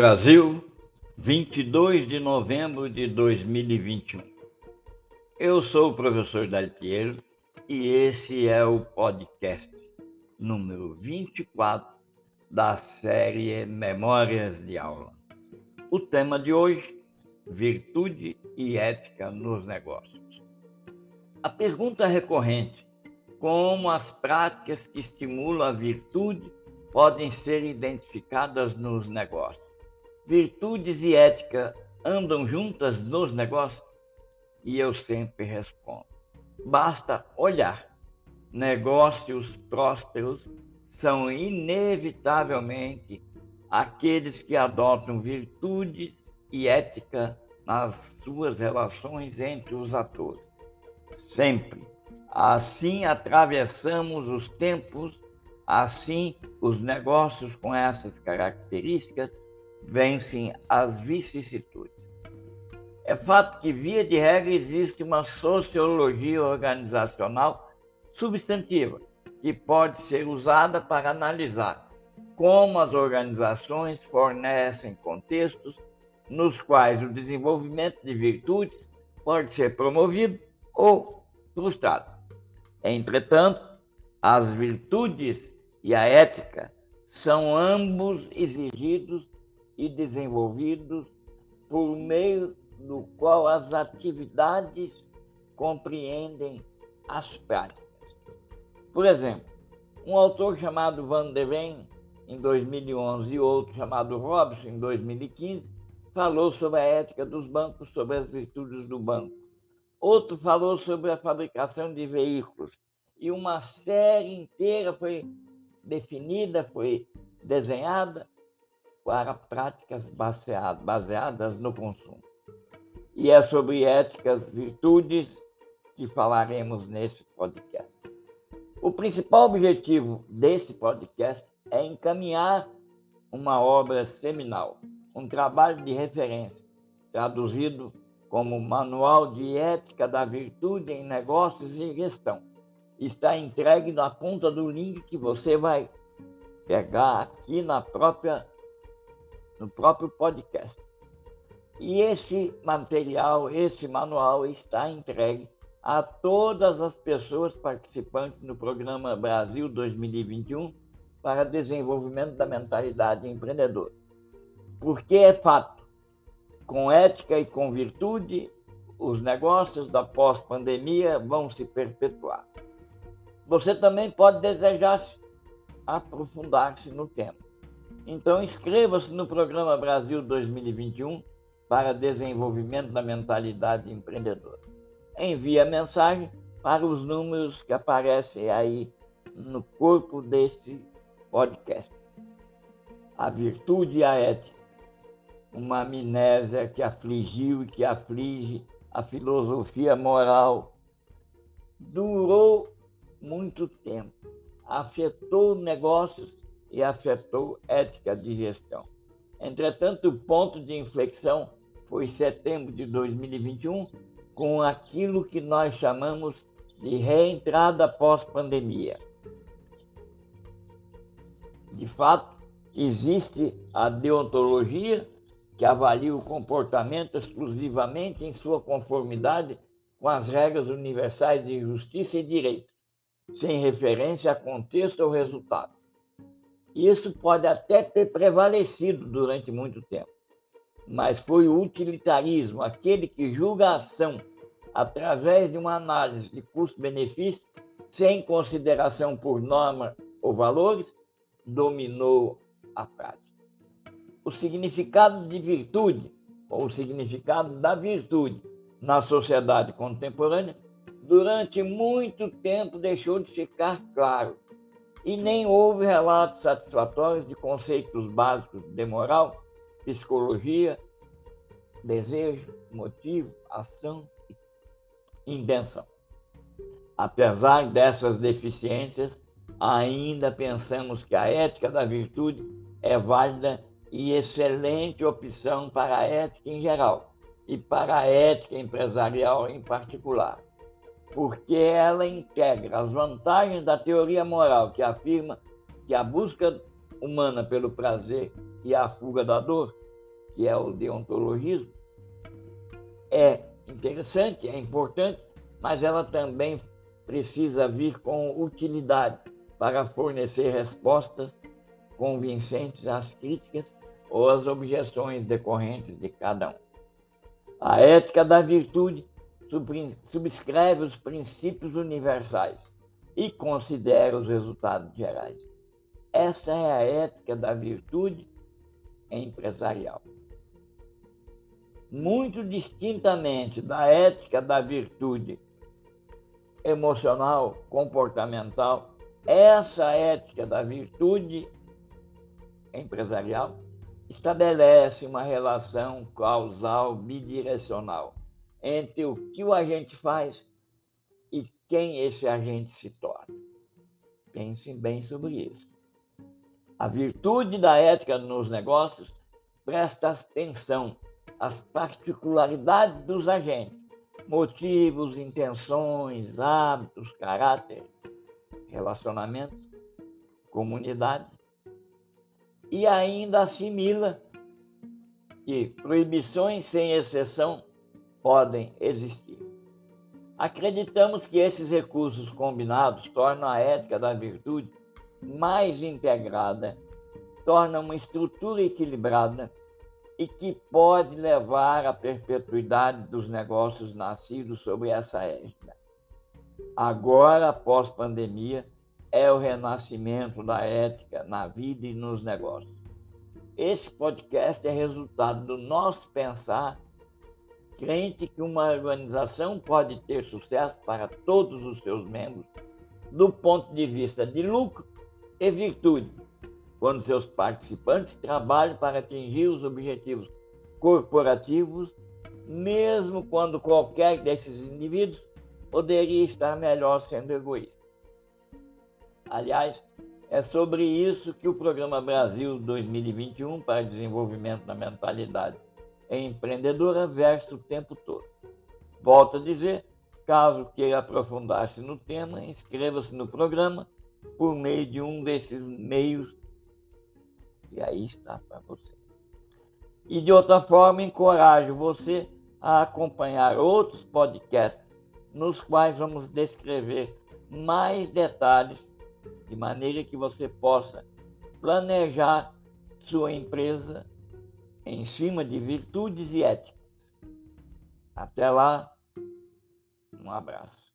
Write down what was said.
Brasil, 22 de novembro de 2021. Eu sou o professor Daltiero e esse é o podcast número 24 da série Memórias de Aula. O tema de hoje, virtude e ética nos negócios. A pergunta recorrente, como as práticas que estimulam a virtude podem ser identificadas nos negócios? Virtudes e ética andam juntas nos negócios? E eu sempre respondo: basta olhar. Negócios prósperos são inevitavelmente aqueles que adotam virtudes e ética nas suas relações entre os atores. Sempre. Assim atravessamos os tempos, assim os negócios com essas características vencem as vicissitudes. É fato que, via de regra, existe uma sociologia organizacional substantiva que pode ser usada para analisar como as organizações fornecem contextos nos quais o desenvolvimento de virtudes pode ser promovido ou frustrado. Entretanto, as virtudes e a ética são ambos exigidos e desenvolvidos por meio do qual as atividades compreendem as práticas. Por exemplo, um autor chamado Van de Ven, em 2011, e outro chamado Robson, em 2015, falou sobre a ética dos bancos, sobre as virtudes do banco. Outro falou sobre a fabricação de veículos. E uma série inteira foi definida, foi desenhada para práticas baseadas, no consumo. E é sobre éticas, virtudes que falaremos nesse podcast. O principal objetivo desse podcast é encaminhar uma obra seminal, um trabalho de referência, traduzido como Manual de Ética da Virtude em Negócios e Gestão. Está entregue na ponta do link que você vai pegar aqui na própria no próprio podcast. E esse material, esse manual está entregue a todas as pessoas participantes no programa Brasil 2021 para desenvolvimento da mentalidade empreendedora. Porque é fato, com ética e com virtude, os negócios da pós-pandemia vão se perpetuar. Você também pode desejar aprofundar-se no tema. Então, inscreva-se no Programa Brasil 2021 para desenvolvimento da mentalidade empreendedora. Envie a mensagem para os números que aparecem aí no corpo deste podcast. A virtude e a ética. Uma amnésia que afligiu e que aflige a filosofia moral. Durou muito tempo, afetou negócios e afetou ética de gestão. Entretanto, o ponto de inflexão foi setembro de 2021, com aquilo que nós chamamos de reentrada pós-pandemia. De fato, existe a deontologia, que avalia o comportamento exclusivamente em sua conformidade com as regras universais de justiça e direito, sem referência a contexto ou resultado. Isso pode até ter prevalecido durante muito tempo, mas foi o utilitarismo, aquele que julga a ação através de uma análise de custo-benefício, sem consideração por norma ou valores, dominou a prática. O significado de virtude, ou o significado da virtude na sociedade contemporânea, durante muito tempo deixou de ficar claro e nem houve relatos satisfatórios de conceitos básicos de moral, psicologia, desejo, motivo, ação e intenção. Apesar dessas deficiências, ainda pensamos que a ética da virtude é válida e excelente opção para a ética em geral e para a ética empresarial em particular porque ela integra as vantagens da teoria moral que afirma que a busca humana pelo prazer e a fuga da dor que é o deontologismo, é interessante, é importante, mas ela também precisa vir com utilidade para fornecer respostas convincentes às críticas ou às objeções decorrentes de cada um. A ética da virtude subscreve os princípios universais e considera os resultados gerais. Essa é a ética da virtude empresarial. Muito distintamente da ética da virtude emocional, comportamental, essa ética da virtude empresarial estabelece uma relação causal bidirecional entre o que o agente faz e quem esse agente se torna. Pense bem sobre isso. A virtude da ética nos negócios presta atenção às particularidades dos agentes, motivos, intenções, hábitos, caráter, relacionamentos, comunidade, e ainda assimila que proibições sem exceção podem existir. Acreditamos que esses recursos combinados tornam a ética da virtude mais integrada, tornam uma estrutura equilibrada e que pode levar à perpetuidade dos negócios nascidos sobre essa ética. Agora, após pandemia, é o renascimento da ética na vida e nos negócios. Esse podcast é resultado do nosso pensar crente que uma organização pode ter sucesso para todos os seus membros do ponto de vista de lucro e virtude, quando seus participantes trabalham para atingir os objetivos corporativos, mesmo quando qualquer desses indivíduos poderia estar melhor sendo egoísta. Aliás, é sobre isso que o Programa Brasil 2021 para Desenvolvimento da Mentalidade Empreendedora versa o tempo todo. Volto a dizer, caso queira aprofundar-se no tema, inscreva-se no programa por meio de um desses meios e aí está para você. E de outra forma, encorajo você a acompanhar outros podcasts nos quais vamos descrever mais detalhes de maneira que você possa planejar sua empresa em cima de virtudes e éticas. Até lá, um abraço.